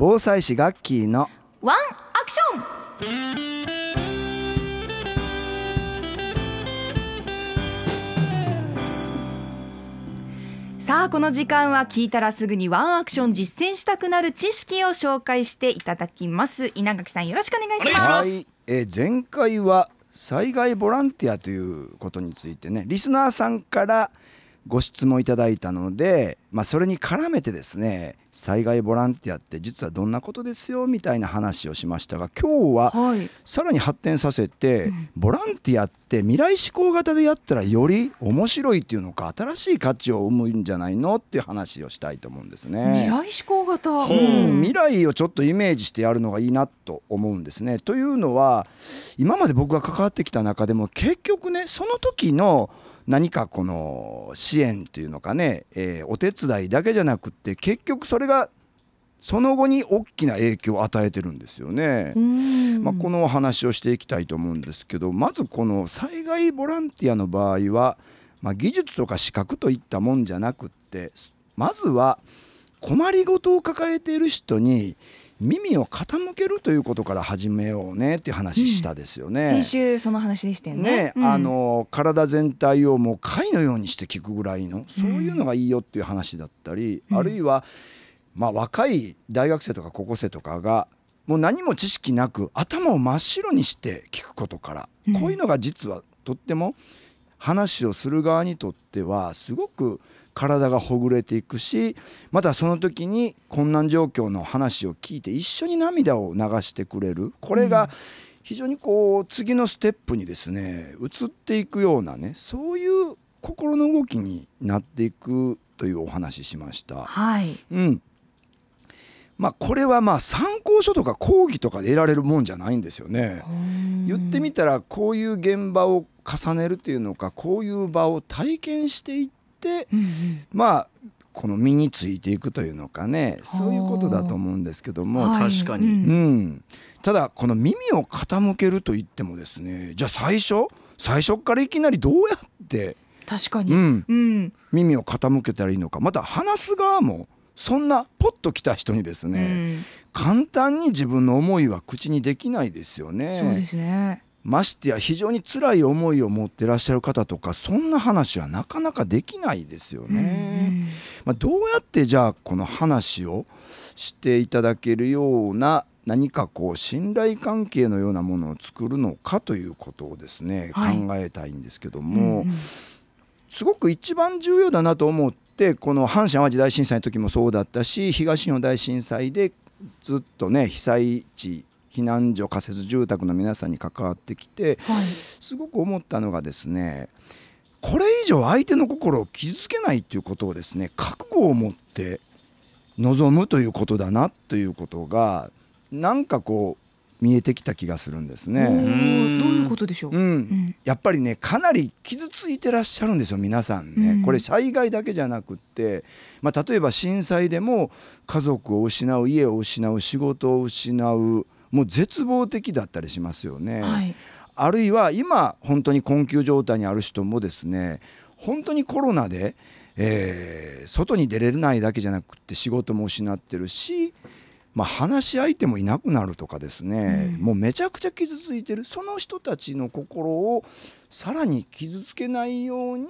防災士ガッキーのワンアクション。さあこの時間は聞いたらすぐにワンアクション実践したくなる知識を紹介していただきます。稲垣さんよろしくお願いします。はい、えー前回は災害ボランティアということについてねリスナーさんからご質問いただいたので、まあ、それに絡めてですね災害ボランティアって実はどんなことですよみたいな話をしましたが今日ははい。さらに発展させて、ボランティアって未来志向型でやったらより面白いっていうのか新しい価値を生むんじゃないのっていう話をしたいと思うんですね。未来志向型、うん。未来をちょっとイメージしてやるのがいいなと思うんですね。というのは今まで僕が関わってきた中でも結局ねその時の何かこの支援っていうのかね、えーお手伝いだけじゃなくって結局それがその後に大きな影響を与えてるんですよね。うん。まあ、このお話をしていきたいと思うんですけどまずこの災害ボランティアの場合は、まあ、技術とか資格といったもんじゃなくってまずは困りごとを抱えている人に耳を傾けるということから始めようねっていう話したですよね。先週その話でしたよね。ね、うん。あの体全体をもう貝のようにして聞くぐらいのそういうのがいいよっていう話だったり、うん。あるいは、まあ、若い大学生とか高校生とかがもう何も知識なく頭を真っ白にして聞くことから、うん。こういうのが実はとっても話をする側にとってはすごく体がほぐれていくしまたその時に困難状況の話を聞いて一緒に涙を流してくれる。これが非常にこう次のステップにですね移っていくようなねそういう心の動きになっていくというお話ししました。はい。うんまあ、これはまあ参考書とか講義とかで得られるもんじゃないんですよね。言ってみたらこういう現場を重ねるっていうのかこういう場を体験していってうんうん。まあこの身についていくというのかね。そういうことだと思うんですけども、はい確かに。うん。うん、ただこの耳を傾けると言ってもですねじゃあ最初？最初からいきなりどうやって、確かに、うん、うん。耳を傾けたらいいのか。また話す側もそんなポッと来た人にですね、うん。簡単に自分の思いは口にできないですよね。そうですね。ましてや非常に辛い思いを持ってらっしゃる方とかそんな話はなかなかできないですよね。まあ、どうやってじゃあこの話をしていただけるような何かこう信頼関係のようなものを作るのかということをですね、はい。考えたいんですけどうんも、うん。すごく一番重要だなと思ってこの阪神・淡路大震災の時もそうだったし東日本大震災でずっとね被災地避難所仮設住宅の皆さんに関わってきてはい。すごく思ったのがですねこれ以上相手の心を傷つけないということをですね覚悟を持って望むということだなということがなんかこう見えてきた気がするんですおね。ーどういうことでしょう、うん。うん。やっぱりねかなり傷ついてらっしゃるんですよ皆さんね、うん。これ災害だけじゃなくって、まあ、例えば震災でも家族を失う家を失う仕事を失うもう絶望的だったりしますよね。はい。あるいは今本当に困窮状態にある人もですね本当にコロナで、えー外に出れないだけじゃなくって仕事も失ってるし、まあ、話し相手もいなくなるとかですね、うん。もうめちゃくちゃ傷ついてる。その人たちの心をさらに傷つけないように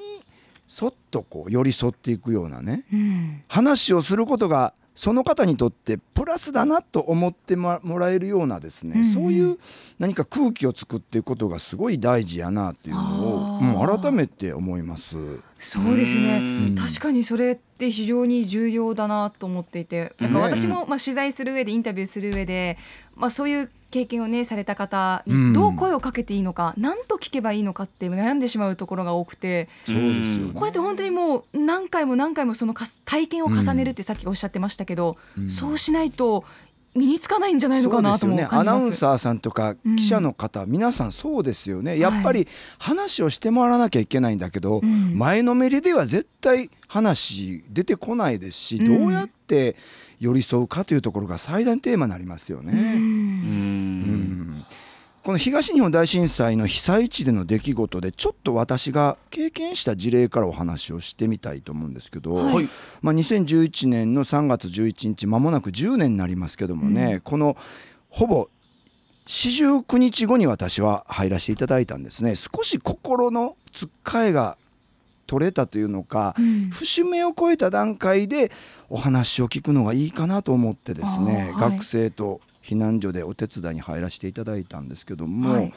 そっとこう寄り添っていくようなねうん。話をすることがその方にとってプラスだなと思ってももらえるようなですね、うんうん。そういう何か空気を作っていくことがすごい大事やなっていうのをもう改めて思います。そうですうねん。確かにそれって非常に重要だなと思っていて。なんかね私もまあ取材する上でインタビューする上で、まあ、そういう経験をねされた方うん。にどう声をかけていいのか、何と聞けばいいのかって悩んでしまうところが多くて。そうですよね。これって本当にもう何回も何回もその体験を重ねるってさっきおっしゃってましたけど、うん。そうしないと身につかないんじゃないのかなともそう。アナウンサーさんとか記者の方、皆さんそうですよね。やっぱり話をしてもらわなきゃいけないんだけど、うん。前のめりでは絶対話出てこないですし、うん。どうやって寄り添うかというところが最大のテーマになりますよね。うん。うんこの東日本大震災の被災地での出来事でちょっと私が経験した事例からお話をしてみたいと思うんですけど、はい。まあ、2011年の3月11日まもなく10年になりますけどもね、このほぼ四十九日後に私は入らせていただいたんですね。少し心のつっかえが取れたというのか、うん。節目を超えた段階でお話を聞くのがいいかなと思ってですね、はい。学生と避難所でお手伝いに入らせていただいたんですけども、はい。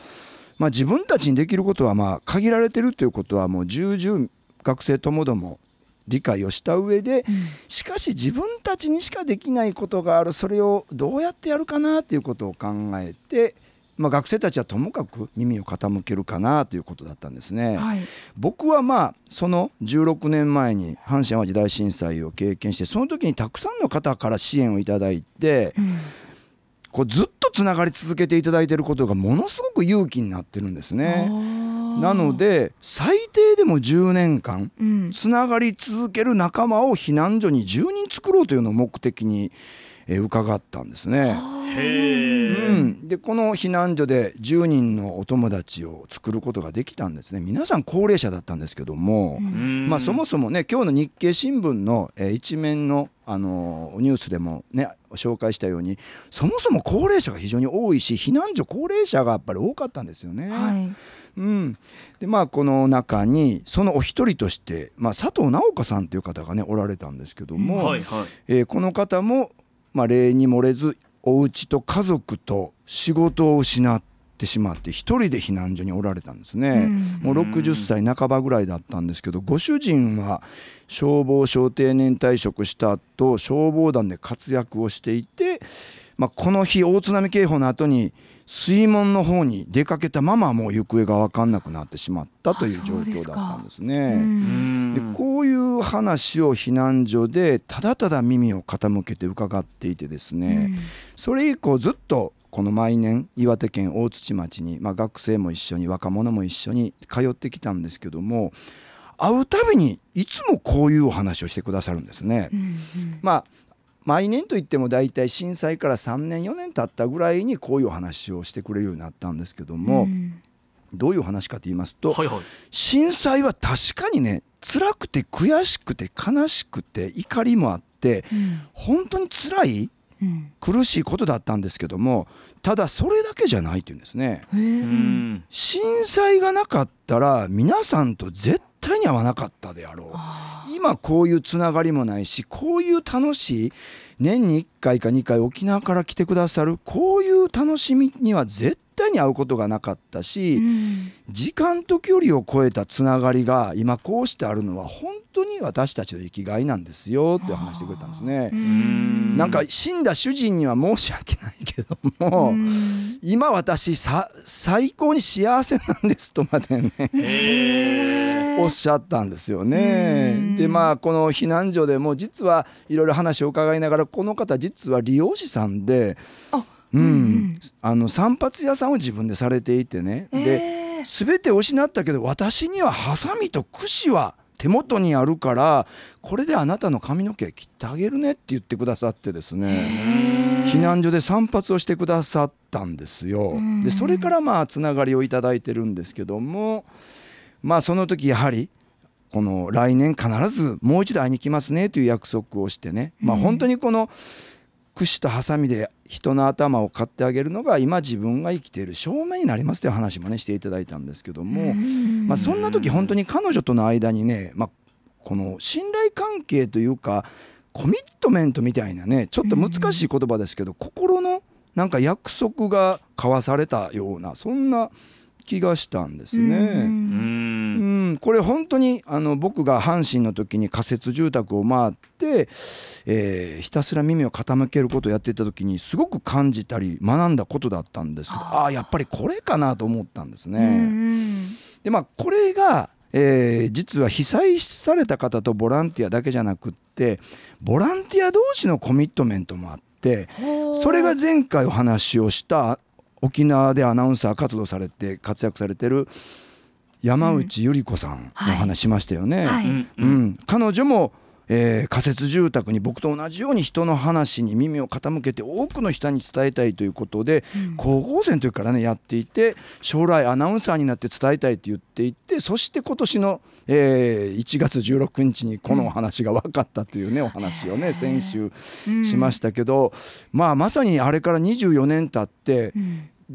まあ、自分たちにできることはまあ限られてるということはもう重々学生ともども理解をした上でしかし自分たちにしかできないことがあるそれをどうやってやるかなということを考えて、まあ、学生たちはともかく耳を傾けるかなということだったんですね。はい。僕はまあその16年前に阪神・淡路大震災を経験してその時にたくさんの方から支援をいただいてうんこうずっとつながり続けていただいていることがものすごく勇気になってるんですね。なので最低でも10年間うん。つながり続ける仲間を避難所に10人作ろうというのを目的に、えー伺ったんですね。うん、でこの避難所で10人のお友達を作ることができたんですね。皆さん高齢者だったんですけども、うん。まあ、そもそもね今日の日経新聞の、えー一面の、あのーニュースでもね紹介したようにそもそも高齢者が非常に多いし避難所高齢者がやっぱり多かったんですよね。はい。うん、でまあこの中にそのお一人として、まあ、佐藤直子さんという方がねおられたんですけども、はいはい。えーこの方も、まあ、例に漏れずお家と家族と仕事を失ってしまって一人で避難所におられたんですね。もう60歳半ばぐらいだったんですけどご主人は消防小定年退職した後消防団で活躍をしていて、まあ、この日大津波警報の後に水門の方に出かけたままもう行方が分かんなくなってしまったというあ状況だったんですうね。んでこういう話を避難所でただただ耳を傾けて伺っていてですね、それ以降ずっとこの毎年岩手県大槌町に、まあ、学生も一緒に若者も一緒に通ってきたんですけども会うたびにいつもこういうお話をしてくださるんですね。うんうん。まあ毎年といっても大体震災から3年4年経ったぐらいにこういうお話をしてくれるようになったんですけども、うん。どういうお話かと言いますと、はいはい。震災は確かにね辛くて悔しくて悲しくて怒りもあって本当に辛いうん苦しいことだったんですけどもただそれだけじゃないっていうんですね。震災がなかったら皆さんと絶対に会わなかったであろう。あ今こういうつながりもないしこういう楽しい年に1回か2回沖縄から来てくださるこういう楽しみには絶対に会うことがなかったし、ーうん。時間と距離を超えたつながりが今こうしてあるのは本当に私たちの生きがいなんですよって話してくれたんですね。う。ん。なんか死んだ主人には申し訳ないけども、うん。今私さ最高に幸せなんですとまでねへおっしゃったんですよね。うん。でまあこの避難所でも実はいろいろ話を伺いながらこの方実は理容師さんで、あうん。うん。あの散髪屋さんを自分でされていてね。でえー。全て失ったけど私にはハサミと櫛は手元にあるからこれであなたの髪の毛切ってあげるねって言ってくださってですね。避難所で散髪をしてくださったんですよ。うん。でそれからまあつながりをいただいてるんですけどもまあその時やはりこの来年必ずもう一度会いに来ますねという約束をしてね。まあうん。本当にこの櫛とハサミで人の頭を買ってあげるのが今自分が生きている証明になりますという話もねしていただいたんですけども、ん。まあ、そんな時本当に彼女との間にね、まあ、この信頼関係というかコミットメントみたいなねちょっと難しい言葉ですけど、心のなんか約束が交わされたようなそんな気がしたんですね。これ本当にあの僕が阪神の時に仮設住宅を回って、えーひたすら耳を傾けることをやっていた時にすごく感じたり学んだことだったんですけどああーやっぱりこれかなと思ったんですね。うんでまあこれが、えー実は被災された方とボランティアだけじゃなくってボランティア同士のコミットメントもあってそれが前回お話をした沖縄でアナウンサー活動されて活躍されてる山内百合子さんの話しましたよね。彼女も、えー仮設住宅に僕と同じように人の話に耳を傾けて多くの人に伝えたいということで、高校生の時からねやっていて将来アナウンサーになって伝えたいって言っていてそして今年の、えー1月16日にこのお話が分かったというね、お話をね先週しましたけど、まあまさにあれから24年経って、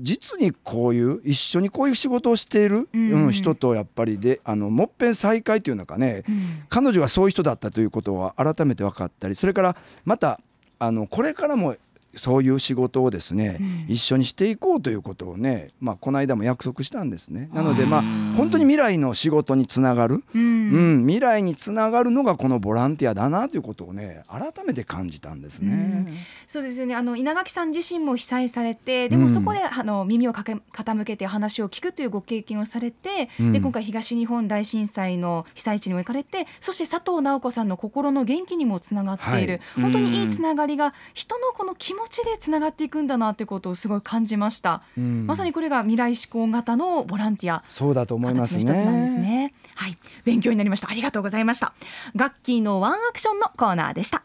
実にこういう一緒にこういう仕事をしている、うん。うん人とやっぱりであのもっぺん再会というのかね、彼女がそういう人だったということは改めて分かったりそれからまたあのこれからもそういう仕事をですね、一緒にしていこうということをね、まあ、この間も約束したんですね。なのでまあ本当に未来の仕事につながる、ううん。ん未来につながるのがこのボランティアだなということをね改めて感じたんですね。そうですよね。あの稲垣さん自身も被災されてでもうん。そこで、あの耳をかけ傾けて話を聞くというご経験をされて、うん。で今回東日本大震災の被災地にも行かれてそして佐藤直子さんの心の元気にもつながっている、はい。本当にいいつながりが人のこの気持ちでつながっていくんだなということをすごい感じました、うんまさにこれが未来志向型のボランティアそうだと思いますね。ね。はい、勉強になりました。ありがとうございました。ガッキーのワンアクションのコーナーでした。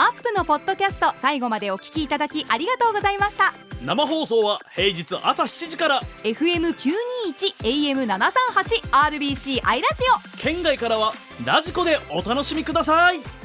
アップのポッドキャスト最後までお聞きいただきありがとうございました。生放送は平日朝7時から FM 九二一 AM 七三八 RBC アイラジオ。県外からはラジコでお楽しみください